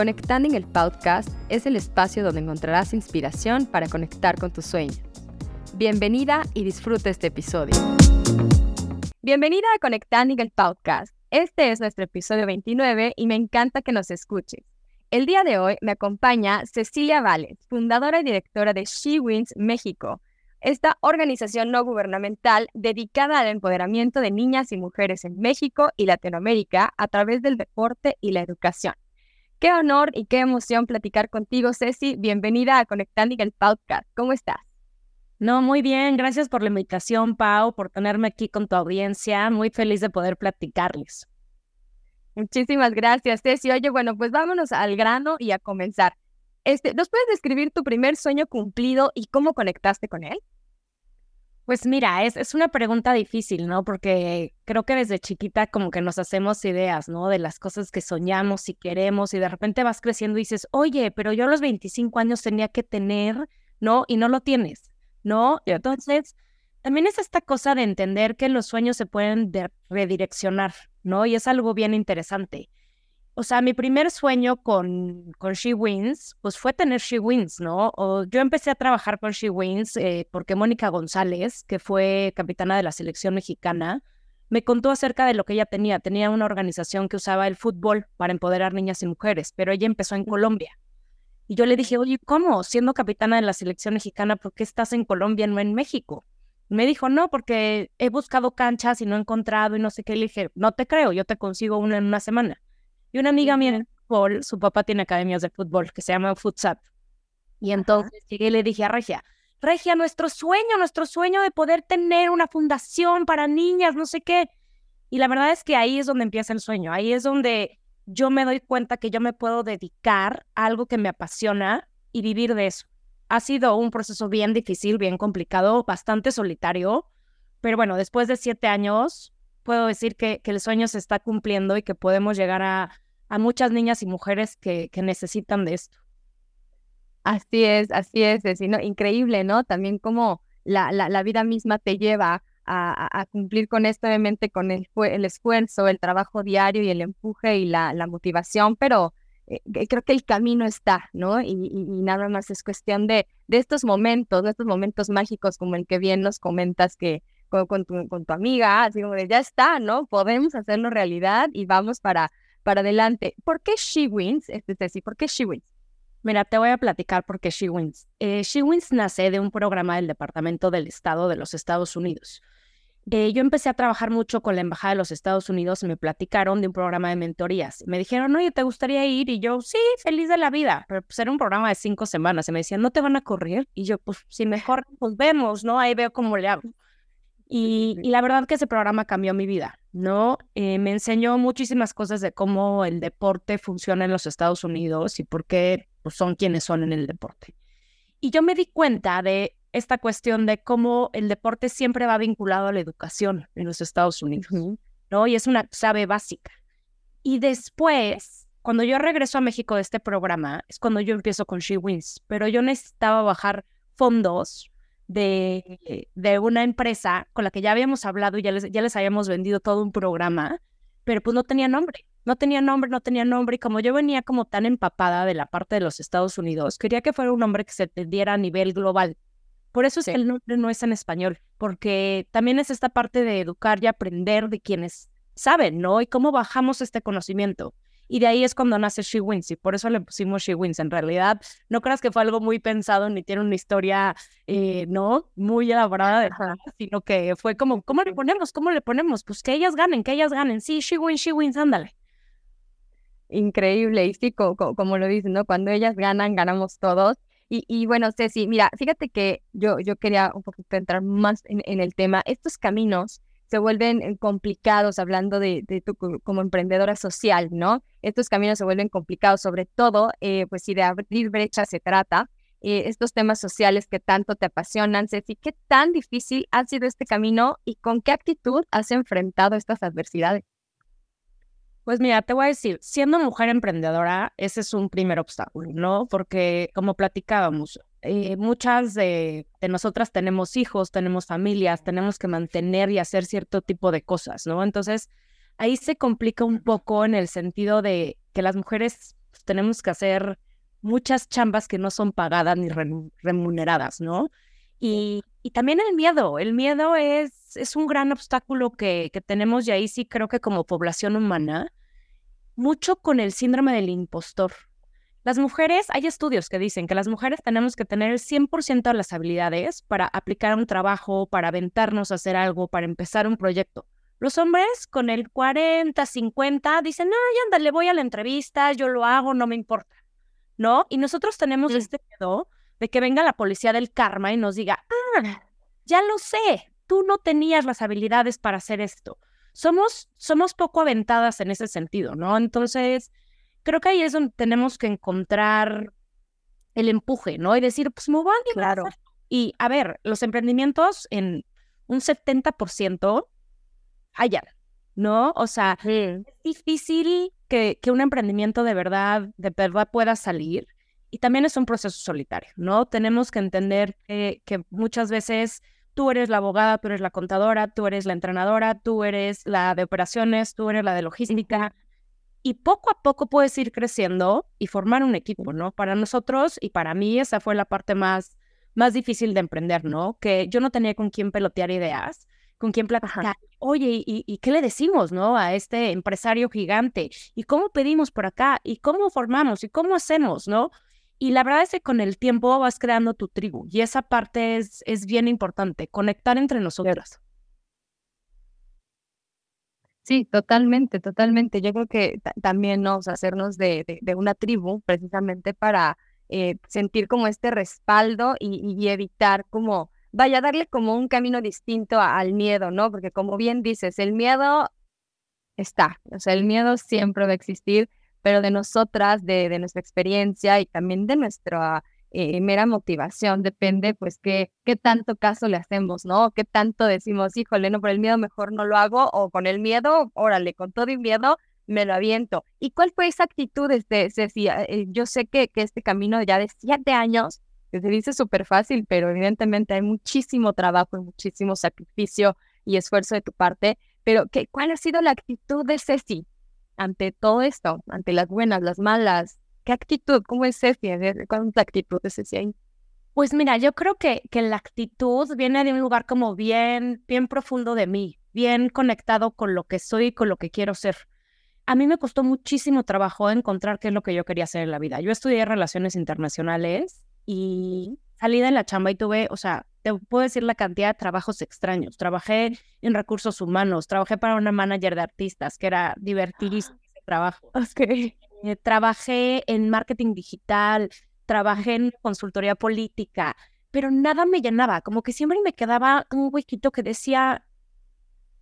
Conectando el Podcast es el espacio donde encontrarás inspiración para conectar con tus sueños. Bienvenida y disfruta este episodio. Bienvenida a Conectando el Podcast. Este es nuestro episodio 29 y me encanta que nos escuches. El día de hoy me acompaña Cecilia Vales, fundadora y directora de She Wins México, esta organización no gubernamental dedicada al empoderamiento de niñas y mujeres en México y Latinoamérica a través del deporte y la educación. Qué honor y qué emoción platicar contigo, Ceci. Bienvenida a Conectando el Podcast. ¿Cómo estás? No, muy bien. Gracias por la invitación, Pau, por tenerme aquí con tu audiencia. Muy feliz de poder platicarles. Muchísimas gracias, Ceci. Oye, bueno, pues vámonos al grano y a comenzar. Este, ¿Nos puedes describir tu primer sueño cumplido y cómo conectaste con él? Pues mira, es, es una pregunta difícil, ¿no? Porque creo que desde chiquita como que nos hacemos ideas, ¿no? De las cosas que soñamos y queremos y de repente vas creciendo y dices, oye, pero yo a los 25 años tenía que tener, ¿no? Y no lo tienes, ¿no? Y entonces, también es esta cosa de entender que los sueños se pueden redireccionar, ¿no? Y es algo bien interesante o sea, mi primer sueño con, con She Wins, pues fue tener She Wins, ¿no? O yo empecé a trabajar con She Wins eh, porque Mónica González, que fue capitana de la selección mexicana, me contó acerca de lo que ella tenía. Tenía una organización que usaba el fútbol para empoderar niñas y mujeres, pero ella empezó en Colombia. Y yo le dije, oye, ¿cómo? Siendo capitana de la selección mexicana, ¿por qué estás en Colombia, no en México? Me dijo, no, porque he buscado canchas y no he encontrado y no sé qué. Le dije, no te creo, yo te consigo una en una semana. Y una amiga mía Paul, su papá tiene academias de fútbol que se llama Futsat. Y entonces llegué y le dije a Regia, Regia, nuestro sueño, nuestro sueño de poder tener una fundación para niñas, no sé qué. Y la verdad es que ahí es donde empieza el sueño, ahí es donde yo me doy cuenta que yo me puedo dedicar a algo que me apasiona y vivir de eso. Ha sido un proceso bien difícil, bien complicado, bastante solitario, pero bueno, después de siete años puedo decir que, que el sueño se está cumpliendo y que podemos llegar a, a muchas niñas y mujeres que, que necesitan de esto. Así es, así es, es increíble, ¿no? También como la, la, la vida misma te lleva a, a, cumplir con esto, obviamente con el, el esfuerzo, el trabajo diario y el empuje y la, la motivación, pero eh, creo que el camino está, ¿no? Y, y, y, nada más es cuestión de, de estos momentos, de estos momentos mágicos como el que bien nos comentas que, con, tu, con tu amiga, así como de ya está, ¿no? Podemos hacerlo realidad y vamos para, para adelante. ¿Por qué She Wins, este Ceci? ¿Por qué She Wins? Mira, te voy a platicar por qué She Wins. Eh, She Wins nace de un programa del Departamento del Estado de los Estados Unidos. Eh, yo empecé a trabajar mucho con la Embajada de los Estados Unidos me platicaron de un programa de mentorías. Me dijeron, oye, ¿te gustaría ir? Y yo, sí, feliz de la vida. Pero pues era un programa de cinco semanas. Y me decían, ¿no te van a correr? Y yo, pues si mejor, pues vemos, ¿no? Ahí veo cómo le hago. Y, la verdad que ese programa cambió mi vida, ¿no? Eh, me enseñó muchísimas cosas de cómo el deporte funciona en los Estados Unidos y por qué pues, son quienes son en el deporte. Y yo me di cuenta de esta cuestión de cómo el deporte siempre va vinculado a la educación en los Estados Unidos, ¿no? Y es una clave básica. Y después, cuando yo regreso a México de este programa, es cuando yo empiezo con She Wins, pero yo necesitaba bajar fondos de, de, una empresa con la que ya habíamos hablado y ya les, ya les habíamos vendido todo un programa, pero pues no tenía nombre, no tenía nombre, no tenía nombre. Y como yo venía como tan empapada de la parte de los Estados Unidos, quería que fuera un nombre que se entendiera a nivel global. Por eso es que el nombre no es en español, porque también es esta parte de educar y aprender de quienes saben, ¿no? Y cómo bajamos este conocimiento. Y de ahí es cuando nace She Wins y por eso le pusimos She Wins. En realidad, no creas que fue algo muy pensado ni tiene una historia, eh, ¿no? Muy elaborada, sino que fue como, ¿cómo le ponemos? ¿Cómo le ponemos? Pues que ellas ganen, que ellas ganen. Sí, She Wins, She Wins, ándale. Increíble, y sí, como, lo dicen, ¿no? Cuando ellas ganan, ganamos todos. Y, y, bueno, Ceci, mira, fíjate que yo, yo quería un poquito entrar más en, en el tema. Estos caminos se vuelven eh, complicados hablando de, de tu como emprendedora social, ¿no? Estos caminos se vuelven complicados, sobre todo, eh, pues si de abrir brechas se trata, eh, estos temas sociales que tanto te apasionan, Ceci, ¿qué tan difícil ha sido este camino y con qué actitud has enfrentado estas adversidades? Pues mira, te voy a decir, siendo mujer emprendedora, ese es un primer obstáculo, ¿no? Porque como platicábamos, eh, muchas de, nosotras tenemos hijos, tenemos familias, tenemos que mantener y hacer cierto tipo de cosas, ¿no? Entonces, ahí se complica un poco en el sentido de que las mujeres pues, tenemos que hacer muchas chambas que no son pagadas ni remuneradas, ¿no? Y, y también el miedo, el miedo es, es un gran obstáculo que, que tenemos y ahí sí creo que como población humana, mucho con el síndrome del impostor. Las mujeres, hay estudios que dicen que las mujeres tenemos que tener el 100% de las habilidades para aplicar un trabajo, para aventarnos a hacer algo, para empezar un proyecto. Los hombres con el 40, 50 dicen, no, ya ándale, voy a la entrevista, yo lo hago, no me importa. ¿No? Y nosotros tenemos este miedo de que venga la policía del karma y nos diga, ah, ya lo sé, tú no tenías las habilidades para hacer esto. Somos, somos poco aventadas en ese sentido, ¿no? Entonces, creo que ahí es donde tenemos que encontrar el empuje, ¿no? Y decir, pues me voy a Claro. Y a ver, los emprendimientos en un 70% hallan, ¿no? O sea, es difícil que, que un emprendimiento de verdad, de verdad pueda salir. Y también es un proceso solitario, ¿no? Tenemos que entender que, que muchas veces tú eres la abogada, tú eres la contadora, tú eres la entrenadora, tú eres la de operaciones, tú eres la de logística, y poco a poco puedes ir creciendo y formar un equipo, ¿no? Para nosotros y para mí esa fue la parte más, más difícil de emprender, ¿no? Que yo no tenía con quién pelotear ideas, con quién platicar. Oye, ¿y, ¿y qué le decimos, no? A este empresario gigante. ¿Y cómo pedimos por acá? ¿Y cómo formamos? ¿Y cómo hacemos, no? Y la verdad es que con el tiempo vas creando tu tribu y esa parte es, es bien importante, conectar entre nosotras. Sí, totalmente, totalmente. Yo creo que también nos hacernos de, de, una tribu precisamente para eh, sentir como este respaldo y, evitar como, vaya, darle como un camino distinto al miedo, ¿no? Porque como bien dices, el miedo está, o sea, el miedo siempre va a existir, pero de nosotras, de, de nuestra experiencia y también de nuestra eh, mera motivación, depende pues qué, qué tanto caso le hacemos, ¿no? Qué tanto decimos, híjole, no, por el miedo mejor no lo hago, o con el miedo, órale, con todo y miedo me lo aviento. ¿Y cuál fue esa actitud, este, Ceci? Eh, yo sé que, que este camino ya de siete años, que se dice súper fácil, pero evidentemente hay muchísimo trabajo y muchísimo sacrificio y esfuerzo de tu parte, pero ¿qué, ¿cuál ha sido la actitud de Ceci ante todo esto, ante las buenas, las malas, ¿Qué actitud? ¿Cómo es Ceci? ¿Cuál es la actitud de Ceci ahí? Pues mira, yo creo que, que la actitud viene de un lugar como bien, bien profundo de mí, bien conectado con lo que soy y con lo que quiero ser. A mí me costó muchísimo trabajo encontrar qué es lo que yo quería hacer en la vida. Yo estudié relaciones internacionales y salí de la chamba y tuve, o sea, te puedo decir la cantidad de trabajos extraños. Trabajé en recursos humanos, trabajé para una manager de artistas, que era divertidísimo ese trabajo. Okay. Eh, trabajé en marketing digital, trabajé en consultoría política, pero nada me llenaba, como que siempre me quedaba un huequito que decía,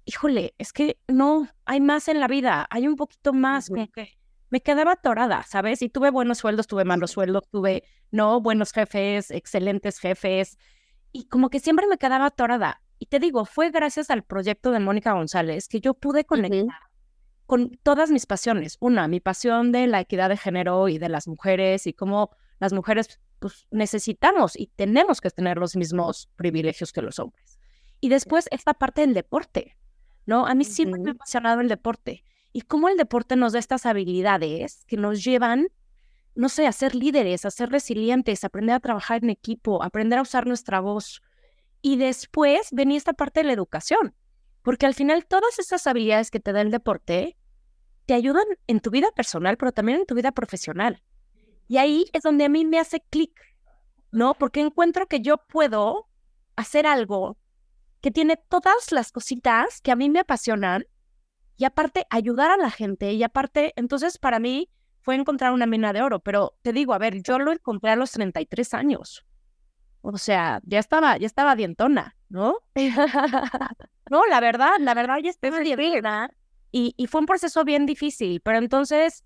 híjole, es que no, hay más en la vida, hay un poquito más, como que me quedaba atorada, ¿sabes? Y tuve buenos sueldos, tuve malos sueldos, tuve, no, buenos jefes, excelentes jefes, y como que siempre me quedaba atorada. Y te digo, fue gracias al proyecto de Mónica González que yo pude conectar con todas mis pasiones. Una, mi pasión de la equidad de género y de las mujeres y cómo las mujeres pues, necesitamos y tenemos que tener los mismos privilegios que los hombres. Y después esta parte del deporte, ¿no? A mí siempre me ha apasionado el deporte y cómo el deporte nos da estas habilidades que nos llevan, no sé, a ser líderes, a ser resilientes, a aprender a trabajar en equipo, aprender a usar nuestra voz. Y después venía esta parte de la educación, porque al final todas esas habilidades que te da el deporte te ayudan en tu vida personal, pero también en tu vida profesional. Y ahí es donde a mí me hace clic, ¿no? Porque encuentro que yo puedo hacer algo que tiene todas las cositas que a mí me apasionan y aparte ayudar a la gente y aparte, entonces para mí fue encontrar una mina de oro, pero te digo, a ver, yo lo encontré a los 33 años. O sea, ya estaba, ya estaba dientona, ¿no? no, la verdad, la verdad ya estaba dientona. Y, fue un proceso bien difícil, pero entonces,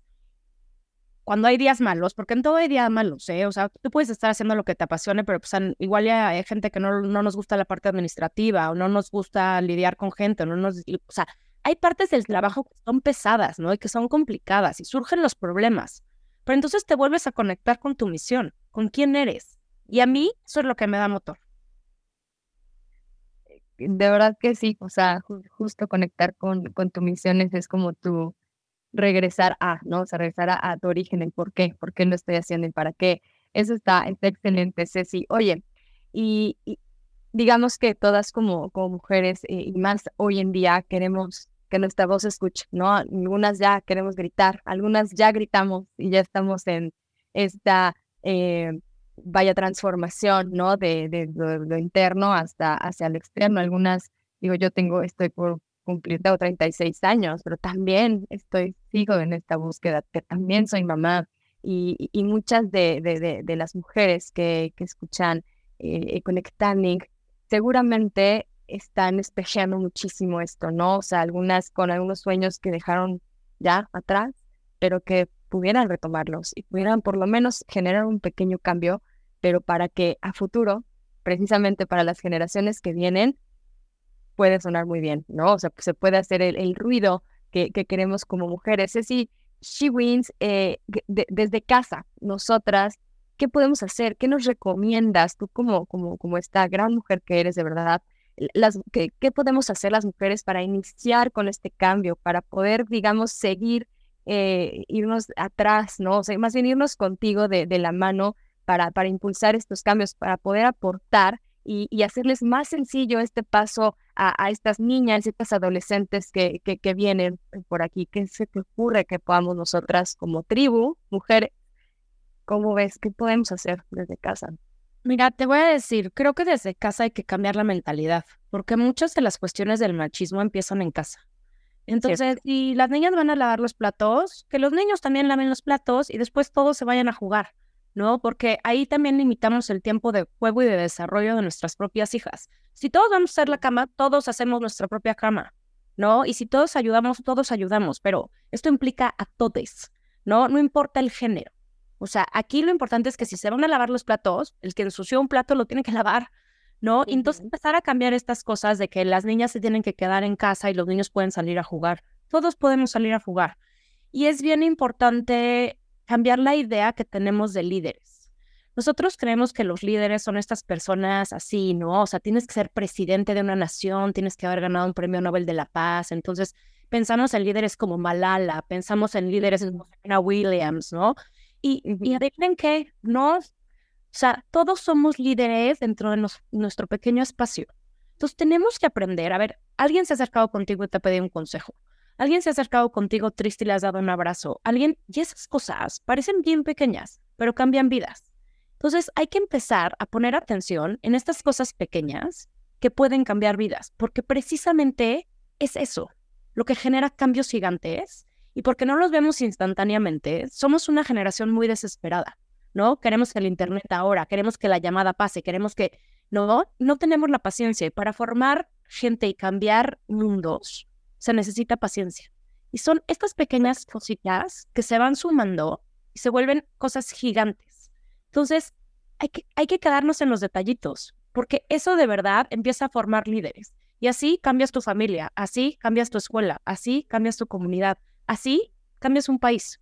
cuando hay días malos, porque en todo hay días malos, ¿eh? O sea, tú puedes estar haciendo lo que te apasione, pero pues igual ya hay gente que no, no nos gusta la parte administrativa o no nos gusta lidiar con gente, no nos, o sea, hay partes del trabajo que son pesadas, ¿no? Y que son complicadas y surgen los problemas. Pero entonces te vuelves a conectar con tu misión, con quién eres. Y a mí eso es lo que me da motor de verdad que sí, o sea, justo conectar con, con tu misión es como tu, regresar a, ¿no? O sea, regresar a, tu origen, el por qué, por qué lo estoy haciendo y para qué. Eso está, está excelente, Ceci. Oye, y, digamos que todas como, como mujeres eh, y más hoy en día queremos que nuestra voz escuche, ¿no? Algunas ya queremos gritar, algunas ya gritamos y ya estamos en esta eh, vaya transformación, ¿no? De, de, lo, interno hasta hacia lo externo. Algunas, digo, yo tengo, estoy por cumplir, tengo 36 años, pero también estoy, sigo en esta búsqueda, que también soy mamá. Y, y muchas de, de, de, las mujeres que, que escuchan eh, Conectando seguramente están espejeando muchísimo esto, ¿no? O sea, algunas con algunos sueños que dejaron ya atrás, pero que pudieran retomarlos y pudieran por lo menos generar un pequeño cambio, pero para que a futuro, precisamente para las generaciones que vienen, puede sonar muy bien, ¿no? O sea, se puede hacer el, ruido que, que, queremos como mujeres. Es decir, She Wins eh, desde casa, nosotras, ¿qué podemos hacer? ¿Qué nos recomiendas tú como, como, como esta gran mujer que eres de verdad? Las, ¿qué, ¿Qué podemos hacer las mujeres para iniciar con este cambio, para poder, digamos, seguir, eh, irnos atrás, ¿no? O sea, más bien irnos contigo de, de la mano para, para impulsar estos cambios, para poder aportar y, hacerles más sencillo este paso a, estas niñas, estas adolescentes que, que, que, vienen por aquí. ¿Qué se te ocurre que podamos nosotras como tribu, mujeres, cómo ves? ¿Qué podemos hacer desde casa? Mira, te voy a decir, creo que desde casa hay que cambiar la mentalidad, porque muchas de las cuestiones del machismo empiezan en casa. Entonces, si las niñas van a lavar los platos, que los niños también laven los platos y después todos se vayan a jugar. ¿no? Porque ahí también limitamos el tiempo de juego y de desarrollo de nuestras propias hijas. Si todos vamos a hacer la cama, todos hacemos nuestra propia cama, ¿no? Y si todos ayudamos, todos ayudamos, pero esto implica a todos, ¿no? No importa el género. O sea, aquí lo importante es que si se van a lavar los platos, el que ensució un plato lo tiene que lavar, ¿no? Y entonces empezar a cambiar estas cosas de que las niñas se tienen que quedar en casa y los niños pueden salir a jugar. Todos podemos salir a jugar. Y es bien importante cambiar la idea que tenemos de líderes. Nosotros creemos que los líderes son estas personas así, ¿no? O sea, tienes que ser presidente de una nación, tienes que haber ganado un premio Nobel de la Paz. Entonces, pensamos en líderes como Malala, pensamos en líderes como Serena Williams, ¿no? Y, y adivinen qué, no, o sea, todos somos líderes dentro de nuestro pequeño espacio. Entonces, tenemos que aprender. A ver, alguien se ha acercado contigo y te ha pedido un consejo. Alguien se ha acercado contigo triste y le has dado un abrazo. Alguien, y esas cosas parecen bien pequeñas, pero cambian vidas. Entonces hay que empezar a poner atención en estas cosas pequeñas que pueden cambiar vidas, porque precisamente es eso, lo que genera cambios gigantes. Y porque no los vemos instantáneamente, somos una generación muy desesperada, ¿no? Queremos el Internet ahora, queremos que la llamada pase, queremos que... No, no tenemos la paciencia. para formar gente y cambiar mundos, se necesita paciencia. Y son estas pequeñas cositas que se van sumando y se vuelven cosas gigantes. Entonces, hay que, hay que quedarnos en los detallitos, porque eso de verdad empieza a formar líderes. Y así cambias tu familia, así cambias tu escuela, así cambias tu comunidad, así cambias un país.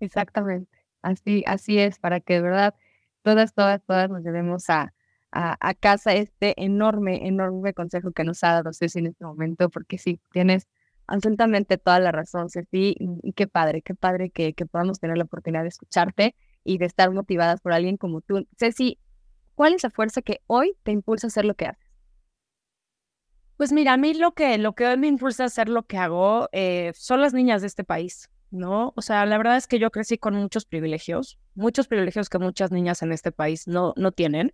Exactamente. Así, así es, para que de verdad todas, todas, todas nos llevemos a, a, casa este enorme, enorme consejo que nos ha dado Ceci en este momento, porque sí, tienes absolutamente toda la razón, Ceci, y, qué padre, qué padre que, que podamos tener la oportunidad de escucharte y de estar motivadas por alguien como tú. Ceci, ¿cuál es la fuerza que hoy te impulsa a hacer lo que haces? Pues mira, a mí lo que, lo que hoy me impulsa a hacer lo que hago eh, son las niñas de este país, ¿no? O sea, la verdad es que yo crecí con muchos privilegios, muchos privilegios que muchas niñas en este país no, no tienen.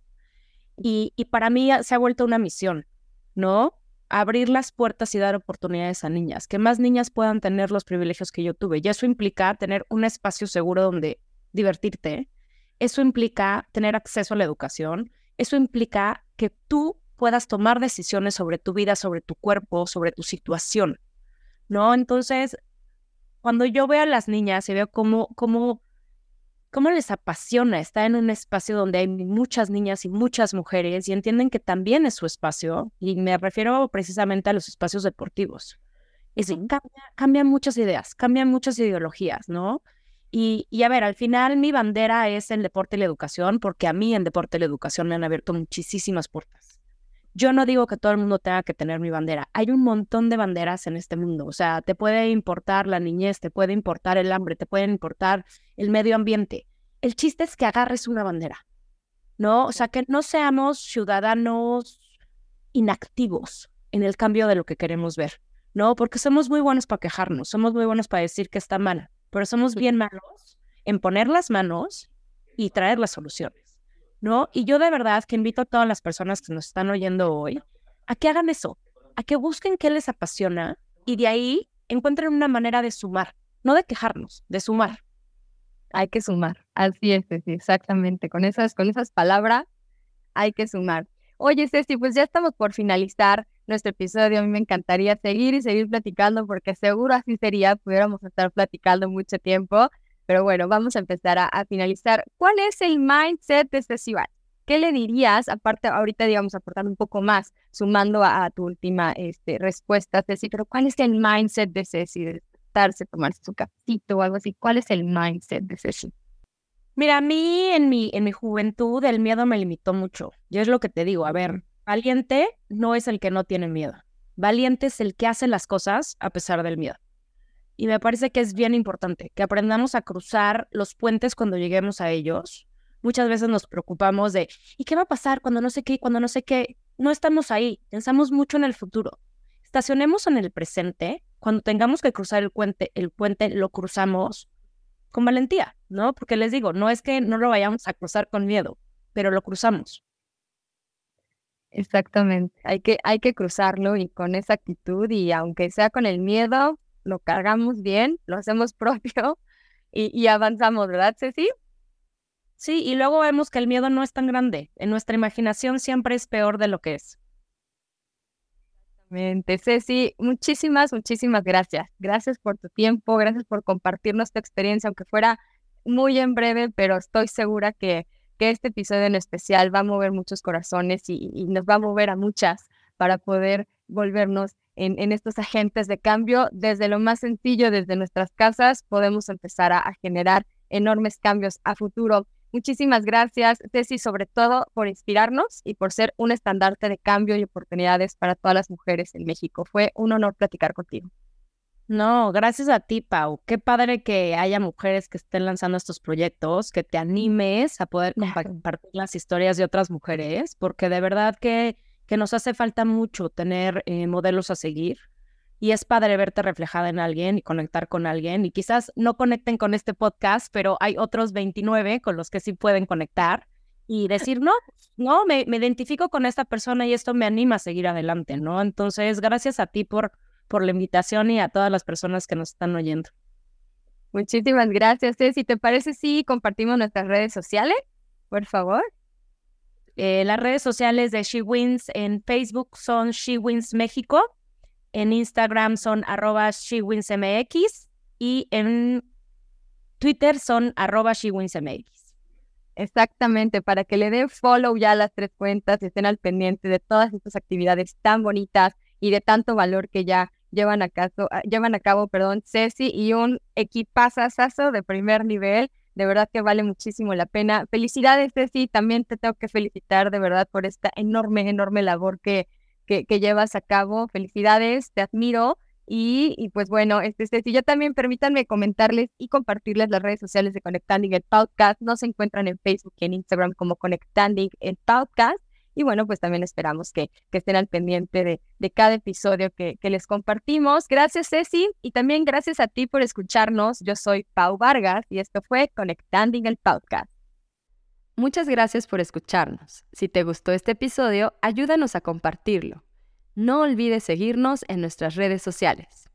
Y, para mí se ha vuelto una misión, ¿no? Abrir las puertas y dar oportunidades a niñas, que más niñas puedan tener los privilegios que yo tuve. Y eso implica tener un espacio seguro donde divertirte. Eso implica tener acceso a la educación. Eso implica que tú puedas tomar decisiones sobre tu vida, sobre tu cuerpo, sobre tu situación, ¿no? Entonces, cuando yo veo a las niñas y veo cómo, cómo cómo les apasiona estar en un espacio donde hay muchas niñas y muchas mujeres y entienden que también es su espacio, y me refiero precisamente a los espacios deportivos. Y sí, cambian muchas ideas, cambian muchas ideologías, ¿no? Y, y, a ver, al final mi bandera es el deporte y la educación, porque a mí en deporte y la educación me han abierto muchísimas puertas. Yo no digo que todo el mundo tenga que tener mi bandera. Hay un montón de banderas en este mundo. O sea, te puede importar la niñez, te puede importar el hambre, te puede importar el medio ambiente. El chiste es que agarres una bandera, ¿no? O sea, que no seamos ciudadanos inactivos en el cambio de lo que queremos ver, ¿no? Porque somos muy buenos para quejarnos, somos muy buenos para decir que está mal, pero somos bien malos en poner las manos y traer las soluciones. ¿No? Y yo de verdad que invito a todas las personas que nos están oyendo hoy a que hagan eso, a que busquen qué les apasiona y de ahí encuentren una manera de sumar, no de quejarnos, de sumar. Hay que sumar, así es, exactamente. Con esas, con esas palabras hay que sumar. Oye, Ceci, pues ya estamos por finalizar nuestro episodio. A mí me encantaría seguir y seguir platicando porque seguro así sería, pudiéramos estar platicando mucho tiempo. Pero bueno, vamos a empezar a, finalizar. ¿Cuál es el mindset de este festival? ¿Qué le dirías? Aparte, ahorita, digamos, aportar un poco más, sumando a, tu última este, respuesta, Ceci, pero ¿cuál es el mindset de Ceci? De estarse, tomarse su cafecito o algo así. ¿Cuál es el mindset de Ceci? Mira, a mí en mi, en mi juventud el miedo me limitó mucho. Yo es lo que te digo, a ver, valiente no es el que no tiene miedo. Valiente es el que hace las cosas a pesar del miedo. Y me parece que es bien importante que aprendamos a cruzar los puentes cuando lleguemos a ellos. Muchas veces nos preocupamos de, ¿y qué va a pasar cuando no sé qué, cuando no sé qué? No estamos ahí, pensamos mucho en el futuro. Estacionemos en el presente, cuando tengamos que cruzar el puente, el puente lo cruzamos con valentía, ¿no? Porque les digo, no es que no lo vayamos a cruzar con miedo, pero lo cruzamos. Exactamente, hay que, hay que cruzarlo y con esa actitud y aunque sea con el miedo, lo cargamos bien, lo hacemos propio y, avanzamos, ¿verdad, Ceci? Sí, y luego vemos que el miedo no es tan grande. En nuestra imaginación siempre es peor de lo que es. Exactamente. Ceci, muchísimas, muchísimas gracias. Gracias por tu tiempo, gracias por compartirnos tu experiencia, aunque fuera muy en breve, pero estoy segura que, que este episodio en especial va a mover muchos corazones y nos va a mover a muchas para poder volvernos en, estos agentes de cambio. Desde lo más sencillo, desde nuestras casas, podemos empezar a, generar enormes cambios a futuro. Muchísimas gracias, Ceci, sobre todo por inspirarnos y por ser un estandarte de cambio y oportunidades para todas las mujeres en México. Fue un honor platicar contigo. No, gracias a ti, Pau. Qué padre que haya mujeres que estén lanzando estos proyectos, que te animes a poder compartir las historias de otras mujeres, porque de verdad que que nos hace falta mucho tener eh, modelos a seguir y es padre verte reflejada en alguien y conectar con alguien y quizás no conecten con este podcast, pero hay otros 29 con los que sí pueden conectar y decir, no, no, me, me identifico con esta persona y esto me anima a seguir adelante, ¿no? Entonces, gracias a ti por, por la invitación y a todas las personas que nos están oyendo. Muchísimas gracias. Si te parece, sí, compartimos nuestras redes sociales, por favor. Eh, las redes sociales de She Wins en Facebook son She Wins México, en Instagram son arroba She Wins MX y en Twitter son arroba She Wins MX. Exactamente, para que le den follow ya a las tres cuentas y estén al pendiente de todas estas actividades tan bonitas y de tanto valor que ya llevan a, caso, llevan a cabo, perdón, Ceci y un equipazazazo de primer nivel de verdad que vale muchísimo la pena. Felicidades, Ceci, también te tengo que felicitar de verdad por esta enorme, enorme labor que, que, llevas a cabo. Felicidades, te admiro. Y, pues bueno, este, Ceci, yo también permítanme comentarles y compartirles las redes sociales de Conectanding el Podcast. Nos encuentran en Facebook y en Instagram como Conectanding el Podcast. Y bueno, pues también esperamos que, estén al pendiente de, cada episodio que, les compartimos. Gracias, Ceci, y también gracias a ti por escucharnos. Yo soy Pau Vargas y esto fue Conectanding el Podcast. Muchas gracias por escucharnos. Si te gustó este episodio, ayúdanos a compartirlo. No olvides seguirnos en nuestras redes sociales.